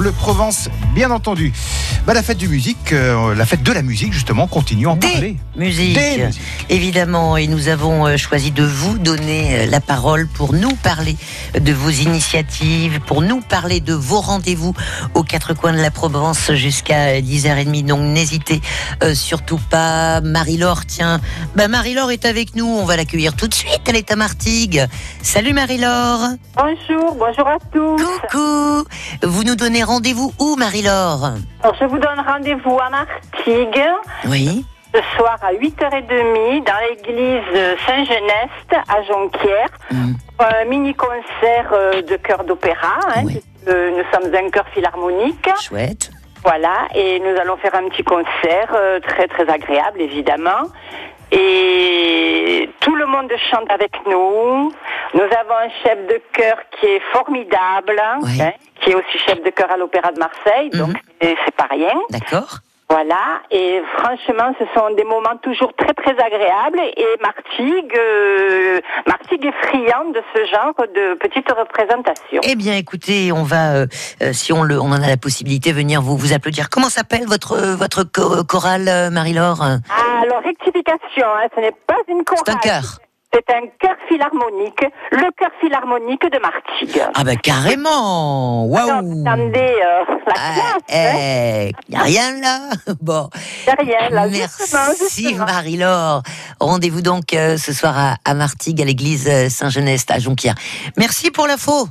Bleu Provence, bien entendu. Bah, la fête du musique, euh, la fête de la musique, justement, continue à en Des parler. Des musiques. évidemment, et nous avons euh, choisi de vous donner euh, la parole pour nous parler de vos initiatives, pour nous parler de vos rendez-vous aux quatre coins de la Provence jusqu'à 10h30. Donc n'hésitez euh, surtout pas. Marie-Laure, tiens, bah, Marie-Laure est avec nous, on va l'accueillir tout de suite, elle est à Martigues. Salut Marie-Laure. Bonjour, bonjour à tous. Coucou. Vous nous donnez rendez-vous où Marie-Laure? Je vous donne rendez-vous à Martigues Oui. ce soir à 8h30 dans l'église Saint-Genest à Jonquière. Mm. pour Un mini-concert euh, de chœur d'opéra. hein, Oui. nous sommes un chœur philharmonique. Chouette. Voilà, et nous allons faire un petit concert euh, très très agréable évidemment. Et tout le monde chante avec nous. Nous avons un chef de chœur qui est formidable, Oui. hein, qui est aussi chef de chœur à l'Opéra de Marseille, donc Mhm. c'est pas rien. D'accord. Voilà, et franchement, ce sont des moments toujours très très agréables. Et Martigues, euh, Martigues est friand de ce genre de petites représentations. Eh bien, écoutez, on va, euh, euh, si on, le, on en a la possibilité, venir vous, vous applaudir. Comment s'appelle votre, euh, votre cho- chorale, euh, Marie-Laure? Ah, alors, rectification, hein, ce n'est pas une chorale. C'est un chœur. C'est un chœur philharmonique, le chœur philharmonique de Martigues. Ah ben carrément Waouh attendez, euh, la Ah, classe, hein, eh, y a rien là Bon, derrière, là, justement, merci justement. Marie-Laure. Rendez-vous donc euh, ce soir à, à Martigues, à l'église euh, Saint-Genest, à Jonquière. Merci pour l'info.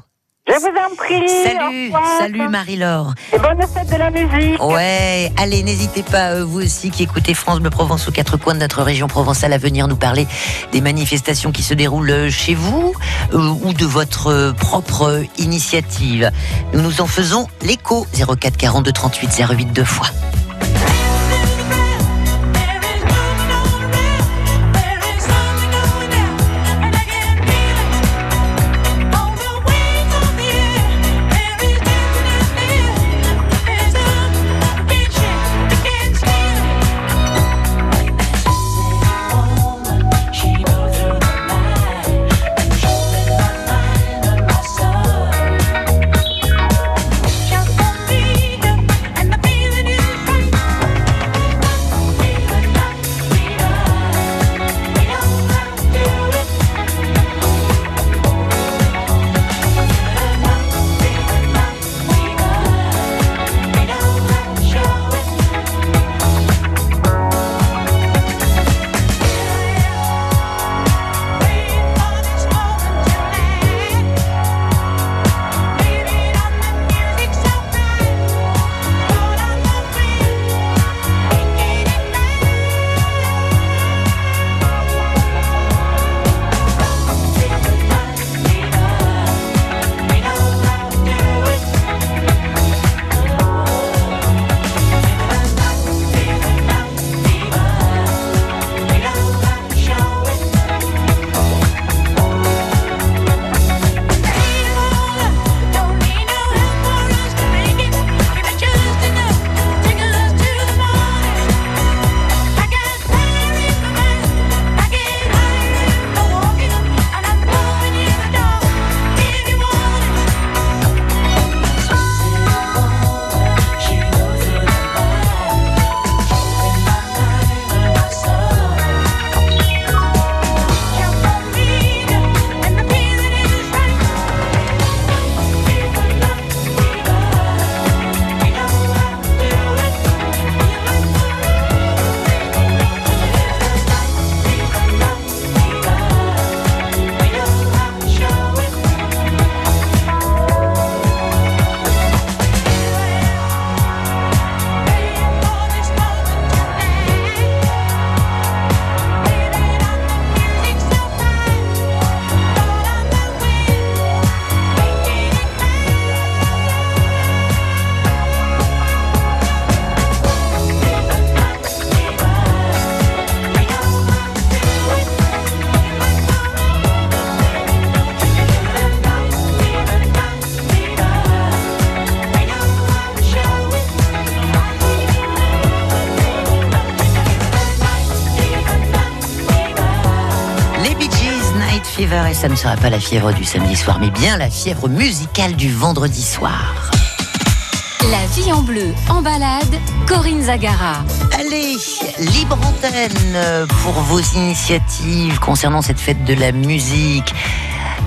Je vous en prie. Salut, salut Marie-Laure. Et bonne fête de la musique. Ouais, allez, n'hésitez pas, euh, vous aussi qui écoutez France Bleu Provence aux quatre coins de notre région provençale, à venir nous parler des manifestations qui se déroulent euh, chez vous euh, ou de votre propre initiative. Nous nous en faisons l'écho 04 42 38 08 deux fois. Fever et ça ne sera pas la fièvre du samedi soir, mais bien la fièvre musicale du vendredi soir. Filles en bleu, en balade, Corinne Zagara. Allez, libre antenne euh, pour vos initiatives concernant cette fête de la musique.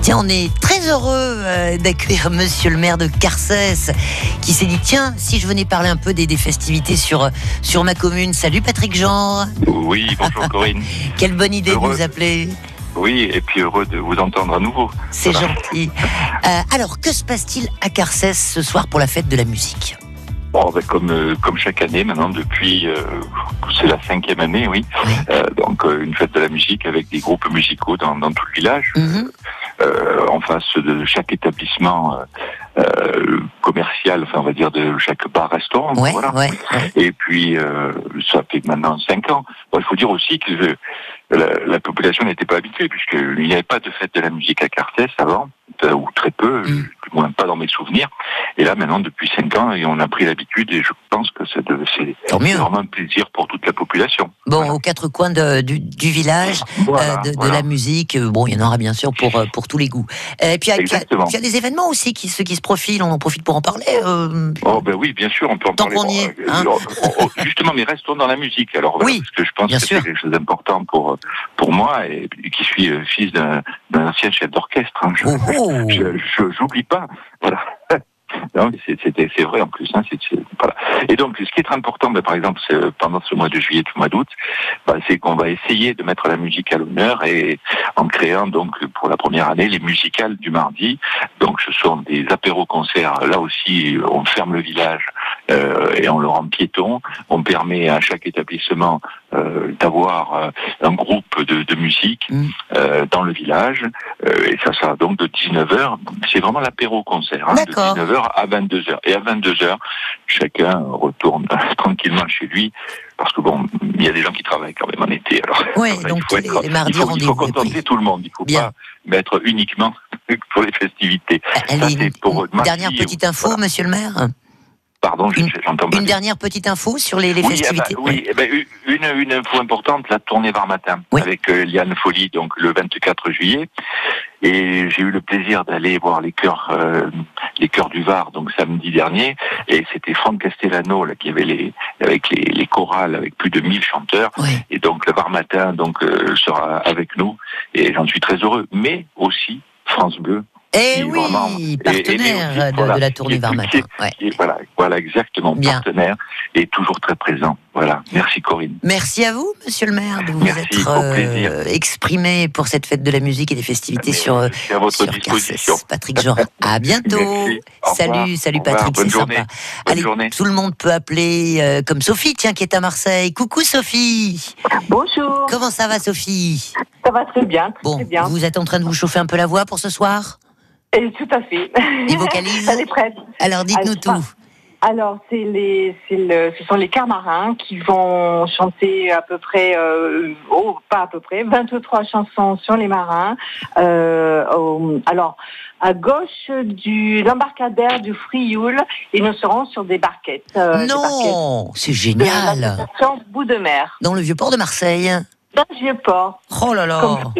Tiens, on est très heureux euh, d'accueillir monsieur le maire de Carcès qui s'est dit tiens, si je venais parler un peu des, des festivités sur, euh, sur ma commune. Salut Patrick Jean. Oui, bonjour Corinne. Quelle bonne idée de nous appeler. Oui, et puis heureux de vous entendre à nouveau. C'est Voilà. gentil. Euh, alors, que se passe-t-il à Carcès ce soir pour la fête de la musique? Bon, ben, comme, euh, comme chaque année maintenant, depuis, euh, c'est la cinquième année, oui. Oui. Euh, donc une fête de la musique avec des groupes musicaux dans, dans tout le village. Mhm. En face de chaque établissement euh, commercial, enfin on va dire de chaque bar-restaurant. Ouais, voilà. ouais, ouais. Et puis, euh, ça fait maintenant cinq ans. Bon, il faut dire aussi que euh, la, la population n'était pas habituée, puisqu'il n'y avait pas de fête de la musique à Carthès avant, ou très peu, Mm. du moins pas dans mes souvenirs. Et là, maintenant, depuis cinq ans, et on a pris l'habitude, et je pense c'est vraiment un plaisir pour toute la population. Bon, Voilà. aux quatre coins de- du, du village, Voilà, euh, de, la musique, euh, bon, il y en aura bien sûr pour, euh, pour tous les goûts. Et puis, il y a- y, des événements aussi qui, se- qui se profilent, on en profite pour en parler. euh, Oh ben oui, bien sûr, on peut en Tant parler. qu'on y est, hein. oh, oh, oh, justement, mais restons dans la musique. Alors, Oui, parce que je pense que c'est quelque chose d'important pour pour moi et qui suis fils d'un ancien chef d'orchestre. hein. Je- oh, oh. j'oublie pas. Voilà. c'est vrai en plus. Hein, voilà. Et donc, ce qui est très important, bah, par exemple, pendant ce mois de juillet, tout mois d'août, ben, c'est qu'on va essayer de mettre la musique à l'honneur et en créant donc pour la première année les musicales du mardi. Donc, ce sont des apéros-concerts. Là aussi, on ferme le village euh, et on le rend piéton. On permet à chaque établissement euh, d'avoir euh, un groupe de, de musique mm. euh, dans le village. Euh, et ça sera donc de 19h. C'est vraiment l'apéro-concert hein, de 19h à 22 heures. Et à 22 heures, chacun retourne tranquillement chez lui. Parce que bon, il y a des gens qui travaillent quand même en été. Alors, donc il faut, les, mardis, il il faut contenter tout le monde. Il ne faut Bien. pas mettre uniquement pour les festivités. Ah, une, une dernière petite info, monsieur le maire Pardon, une, une dernière petite info sur les, ah bah festivités. Oui, eh ben, une, une, info importante, la tournée Var Matin, avec euh, Liane donc le 24 juillet. Et j'ai eu le plaisir d'aller voir les chœurs, euh, les chœurs du Var, donc samedi dernier. Et c'était Franck Castellano, là, qui avait les, avec les, les chorales, avec plus de 1000 chanteurs. Ouais. Et donc le Var Matin, donc, euh, sera avec nous. Et j'en suis très heureux. Mais aussi France Bleu, Eh oui, vraiment- et- et partenaire de, voilà, de la tournée est- Var qui Matin. est- Ouais. voilà, voilà exactement, Bien. partenaire et toujours très présent. Voilà. Merci Corinne. Merci à vous, monsieur le maire, de vous Merci, être euh, exprimé pour cette fête de la musique et des festivités Mais sur, à votre sur disposition. Carcès. Patrick Jean, à bientôt. Merci. Salut, revoir. salut. Patrick, Bonne c'est journée. sympa. Bonne Allez, journée. tout le monde peut appeler euh, comme Sophie, tiens, qui est à Marseille. Coucou Sophie. Bonjour, Comment ça va Sophie? Ça va très bien, très, Bon, très bien. vous êtes en train de vous chauffer un peu la voix pour ce soir? Et tout à fait. Les vocalises Elle est prête. Alors dites-nous Ah, tout. Alors, c'est les, c'est le, ce sont les camarins qui vont chanter à peu près, euh, oh, pas à peu près, 23 chansons sur les marins. Euh, alors, à gauche du l'embarcadère du Frioul, et nous serons sur des barquettes. euh, non, c'est génial. l'association Bout de Mer, Dans le vieux port de Marseille. dans le Vieux-Port. Oh là là. Comme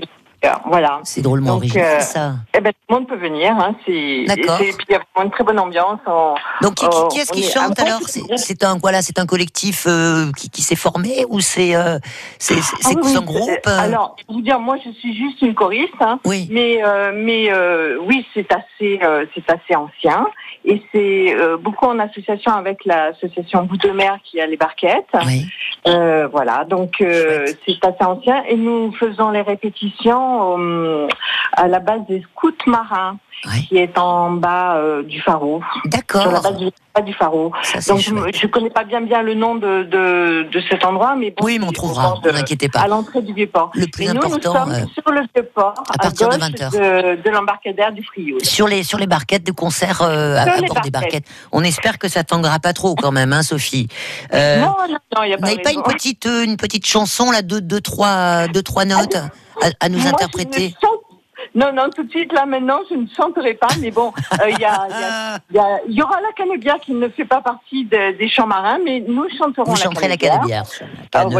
voilà. C'est drôlement Donc, original euh, ça. Eh ben, tout le monde peut venir. Hein, c'est, D'accord. et puis il y a vraiment une très bonne ambiance. On- Donc qui, qui- qui est-ce qui chante alors? C'est un voilà, un collectif euh, qui, qui s'est formé ou c'est euh, c'est Ah oui, un oui, groupe euh, Alors, je vous dire, moi, je suis juste une choriste, hein, Oui. mais mais oui, c'est assez c'est assez ancien et c'est beaucoup en association avec l'association Bout de Mer qui a les barquettes. Oui. Euh, voilà, donc euh, c'est assez ancien. Et nous faisons les répétitions euh, à la base des scouts marins Oui. qui est en bas euh, du pharo, sur la D'accord. base du, bas du pharo. Ça c'est Donc je chouette. je connais pas bien bien le nom de de, de cet endroit, mais bon, Oui, mais on trouvera. au bord de- Ne inquiétez à pas. l'entrée du Vieux-Port. Le plus Et nous, important. nous sommes euh, sur le Vieux-Port, à partir de gauche 20 heures. de, de l'embarcadère du Frioul. sur les sur les barquettes de concert euh, à, à bord des barquettes. barquettes. On espère que ça tanguera pas trop quand même, hein, Sophie. Euh, non, non, non, il n'y a vous pas n'avez pas une petite euh, une petite chanson là, deux deux trois deux trois notes à, à nous Moi, interpréter Je ne, Non, non, tout de suite, là, maintenant, je ne chanterai pas, mais bon, euh, il y, a- y a- il y a- il y aura la canebière qui ne fait pas partie de- des chants marins, mais nous chanterons Vous la chanterez la canebière. canebière. Ah, oui,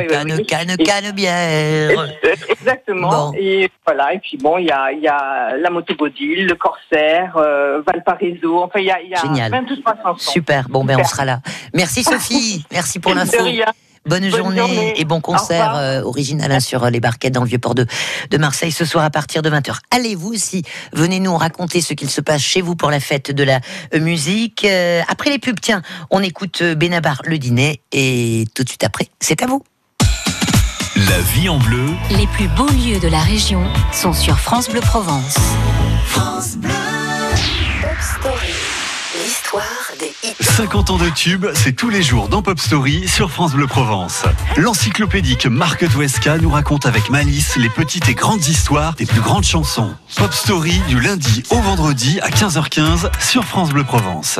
oui. Exactement. Bon. Et voilà. Et puis bon, il y a, y a la motogodile, le corsaire, euh, Valparaiso. Enfin, il y a, y a Génial. 23 chansons. Super, bon ben on sera là. Merci Sophie, merci pour l'info. Bonne, Bonne journée, journée. et bon concert euh, original hein, sur les barquettes dans le vieux port de, de Marseille ce soir à partir de 20h. Allez vous aussi, venez nous raconter ce qu'il se passe chez vous pour la fête de la euh, musique. Euh, après les pubs, tiens, on écoute Benabar le dîner et tout de suite après, c'est à vous. La vie en bleu, Les plus beaux lieux de la région sont sur France Bleu Provence. L'histoire des hits. 50 ans de tube, c'est tous les jours dans Pop Story sur France Bleu Provence. L'encyclopédique Marc Touesca nous raconte avec malice les petites et grandes histoires des plus grandes chansons. Pop Story du lundi au vendredi à 15h15 sur France Bleu Provence.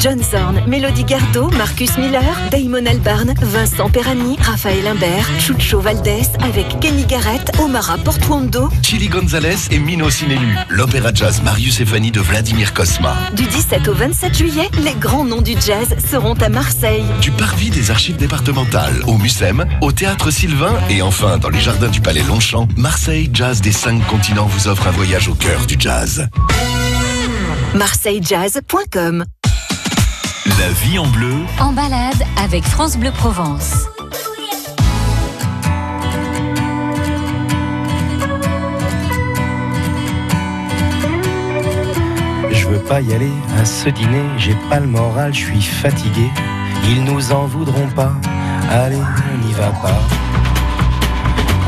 John Zorn, Mélodie Gardot, Marcus Miller, Damon Albarn, Vincent Perani, Raphaël Imbert, Chucho Valdés avec Kenny Garrett, Omara Portuondo. Chili Gonzalez et Mino Sinelu. L'opéra jazz Marius et Fanny de Vladimir Kosma. Du 17 au 27 juillet, les grands noms du jazz seront à Marseille. Du parvis des archives départementales au Mucem, au théâtre Sylvain et enfin dans les jardins du Palais Longchamp, Marseille Jazz des cinq continents vous offre un voyage au cœur du jazz. marseillejazz.com La vie en bleu, En balade avec France Bleu Provence. Je veux pas y aller à ce dîner, j'ai pas le moral, je suis fatigué. Ils nous en voudront pas, allez, on n'y va pas.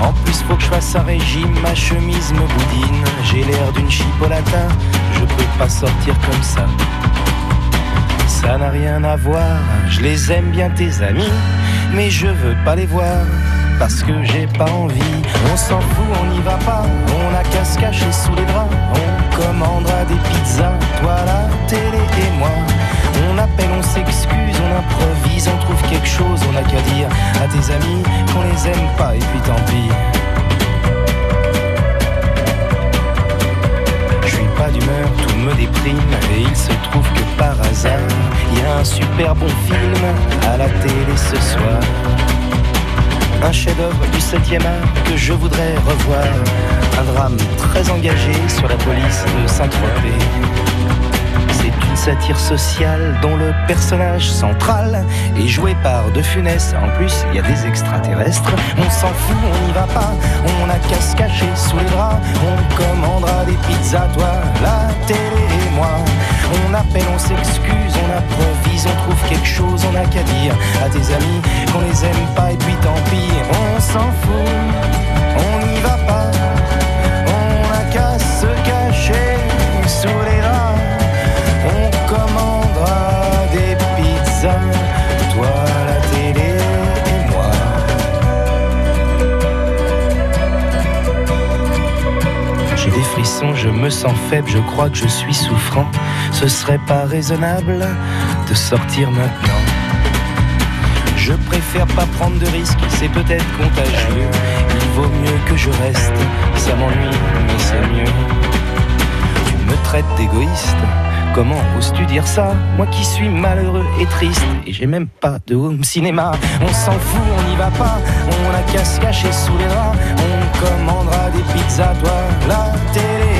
En plus, faut que je fasse un régime, ma chemise me boudine. J'ai l'air d'une chipolata, je peux pas sortir comme ça. Ça n'a rien à voir, je les aime bien tes amis, mais je veux pas les voir. Parce que j'ai pas envie, on s'en fout, on n'y va pas, on a qu'à se cacher sous les draps, on commandera des pizzas, toi la télé et moi. On appelle, on s'excuse, on improvise, on trouve quelque chose, on a qu'à dire à tes amis qu'on les aime pas et puis tant pis. D'humeur, tout me déprime Et il se trouve que par hasard Il y a un super bon film à la télé ce soir Un chef-d'œuvre du 7e art que je voudrais revoir Un drame très engagé sur la police de Saint-Tropez c'est une satire sociale dont le personnage central est joué par De Funès. En plus, il y a des extraterrestres. On s'en fout, on n'y va pas. On a qu'à se cacher sous les draps. On des pizzas, toi, la télé et moi. On appelle, on s'excuse, on improvise, on trouve quelque chose, on a qu'à dire à tes amis qu'on les aime pas et puis tant pis. On s'en fout, je me sens faible, je crois que je suis souffrant. Ce serait pas raisonnable de sortir maintenant. Je préfère pas prendre de risques, c'est peut-être contagieux. Il vaut mieux que je reste, ça m'ennuie, mais c'est mieux. Tu me traites d'égoïste. Comment oses-tu dire ça? Moi qui suis malheureux et triste Et j'ai même pas de home cinéma On s'en fout, on n'y va pas On a qu'à se cacher sous les draps On commandera des pizzas, toi, la télé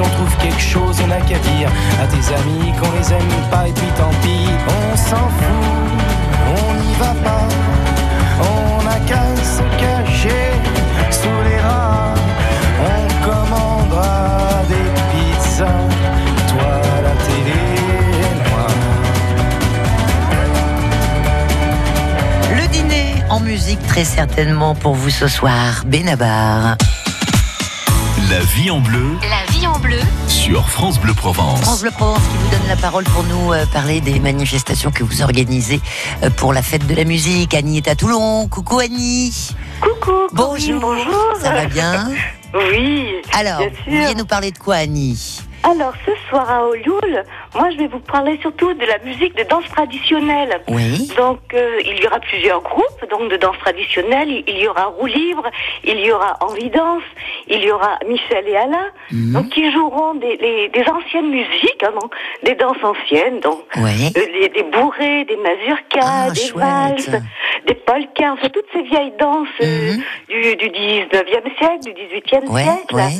on trouve quelque chose, on a qu'à dire À tes amis qu'on les aime pas Et puis tant pis, on s'en fout On n'y va pas On a qu'à se cacher sous les draps on commandera des pizzas, toi la télé et moi. Le dîner très certainement pour vous ce soir, Benabar. La vie en bleu La vie en bleu sur France Bleu Provence. France Bleu Provence qui vous donne la parole pour nous euh, parler des manifestations que vous organisez euh, pour la fête de la musique. Annie est à Toulon. Coucou Annie. Coucou. Bonjour. bonjour. Ça va bien Oui. Alors, bien vous sûr. vouliez nous parler de quoi Annie? Alors, ce soir à Olioul, moi, je vais vous parler surtout de la musique de danse traditionnelle. Oui. Donc, euh, il y aura plusieurs groupes donc de danse traditionnelle. Il, y aura Roue Libre, il y aura Henri Danse, il y aura Michel et Alain, Mhm. donc qui joueront des, les- des anciennes musiques, hein, donc, des danses anciennes, donc Oui. euh, des, des bourrées, des mazurkas, Ah, des chouette. valses, des polkas, enfin toutes ces vieilles danses euh, Mhm. du, du 19e siècle, du 18e Ouais, siècle. ouais.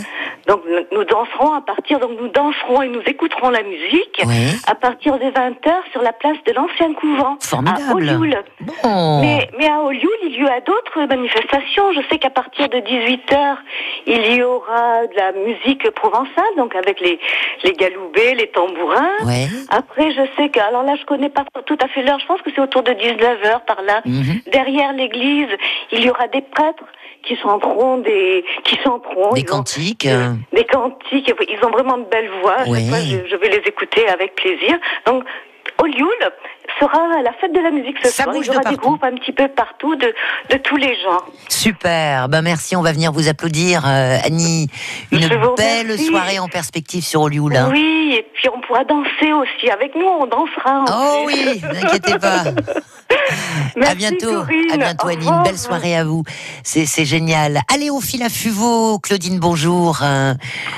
Donc nous- nous danserons à partir, donc nous danserons et nous écouterons la musique à partir de 20h sur la place de l'ancien couvent à. Olioul. Bon. Mais, mais à Olioul, il y a d'autres manifestations. Je sais qu'à partir de 18h, il y aura de la musique provençale, donc avec les, les galoubets, les tambourins. Ouais. Après, je sais que, alors là, je connais pas tout à fait l'heure, je pense que c'est autour de 19h par là. Mhm. Derrière l'église, il y aura des prêtres qui chanteront des, qui chanteront. Des ils ont- cantiques. euh, des cantiques, ils ont vraiment de belles voix. Ouais. fois, je, je vais les écouter avec plaisir. Donc, Olioul sera la fête de la musique ce Ça soir. bouge Il y aura de des groupes un petit peu partout de, de tous les genres. Super, ben merci, on va venir vous applaudir euh, Annie. Une belle remercie. soirée en perspective sur Olioul. hein. Oui, et puis on pourra danser aussi. Avec nous, on dansera. en Oh oui, n'inquiétez pas. Merci, à bientôt, Corinne. à bientôt Annie, une belle soirée à vous. C'est génial. Allez au fil à Fuveau, Claudine, bonjour.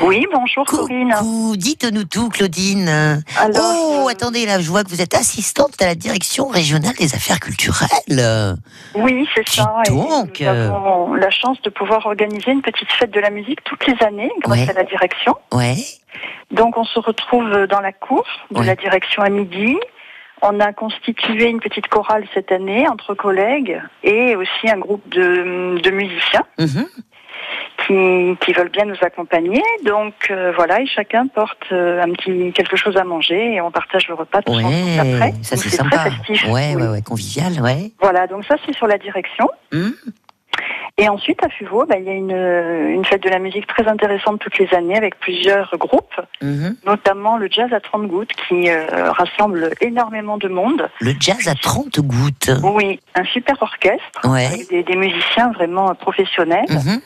Oui, bonjour Corinne. Coucou, dites-nous tout Claudine. Alors, oh, attendez, là je vois que vous êtes assistante à la direction régionale des affaires culturelles. Oui, c'est ça. Et donc, nous euh, avons la chance de pouvoir organiser une petite fête de la musique toutes les années grâce Ouais. à la direction. Ouais, Donc on se retrouve dans la cour de Ouais. la direction à midi. On a constitué une petite chorale cette année entre collègues et aussi un groupe de, de musiciens Mhm. qui, qui veulent bien nous accompagner. Donc euh, voilà, et chacun porte euh, un petit quelque chose à manger et on partage le repas tous ensemble après. ouais, ça c'est très sympa. festif. Ouais, Oui. ouais, ouais, convivial, ouais. Voilà, donc ça c'est sur la direction. Hmm. Et ensuite à Fuveau, bah, il y a une, une fête de la musique très intéressante toutes les années avec plusieurs groupes, Mhm. notamment le jazz à 30 gouttes qui euh, rassemble énormément de monde. Le jazz à 30 gouttes. Oui, un super orchestre Ouais. avec des, des musiciens vraiment professionnels. Mhm.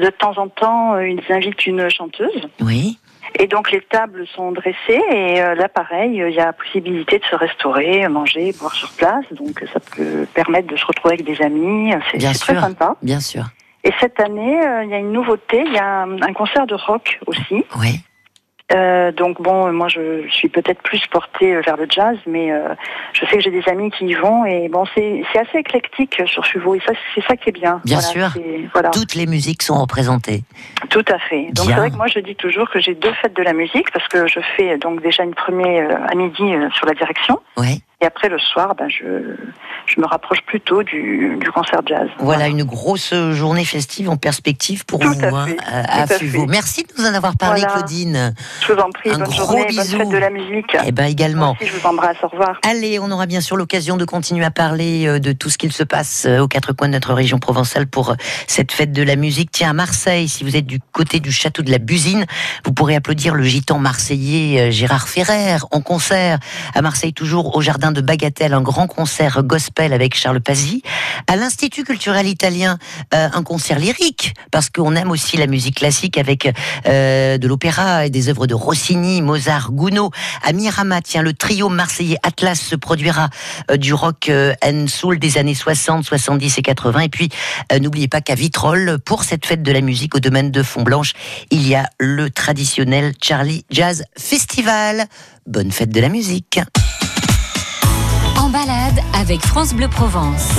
De temps en temps, euh, ils invitent une chanteuse. Oui. Et donc les tables sont dressées et euh, là pareil, euh, il y a possibilité de se restaurer, manger, boire sur place. Donc ça peut permettre de se retrouver avec des amis. C'est très sympa. Bien sûr. Et cette année, euh, il y a une nouveauté, il y a un, un concert de rock aussi. Oui. Euh, donc bon, moi je suis peut-être plus portée euh, vers le jazz, mais euh, je sais que j'ai des amis qui y vont et bon, c'est assez éclectique sur Fuveau et ça c'est ça qui est bien. Bien Voilà, sûr. Voilà, Toutes les musiques sont représentées. Tout à fait. Donc c'est vrai que moi je dis toujours que j'ai deux fêtes de la musique parce que je fais donc déjà une première euh, à midi euh, sur la direction Ouais. Et après le soir, ben je je me rapproche plutôt du, du concert jazz. Voilà une grosse journée festive en perspective pour Tout vous à hein, fait, à, à. Fuveau. Merci de nous en avoir parlé, Voilà. Claudine. Je vous en prie, Un bonne gros journée, bisou. bonne fête de la musique. Eh ben également. Aussi, je vous embrasse, au revoir. Allez, on aura bien sûr l'occasion de continuer à parler euh, de tout ce qu'il se passe euh, aux quatre coins de notre région provençale pour euh, cette fête de la musique. Tiens, à Marseille, si vous êtes du côté du château de la Busine, vous pourrez applaudir le gitan marseillais Gérard Ferrer en concert. À Marseille, toujours au jardin de Bagatelle, un grand concert gospel avec Charles Pazzi. À l'Institut culturel italien, euh, un concert lyrique, parce qu'on aime aussi la musique classique avec euh, de l'opéra et des œuvres de Rossini, Mozart, Gounod. À Mirama, tiens, le trio marseillais Atlas se produira euh, du rock and soul des années 60, 70 et 80. Et puis, n'oubliez pas qu'à Vitrolles, pour cette fête de la musique au domaine de Fontblanche, il y a le traditionnel Charlie Jazz Festival. Bonne fête de la musique. Balade avec France Bleu Provence.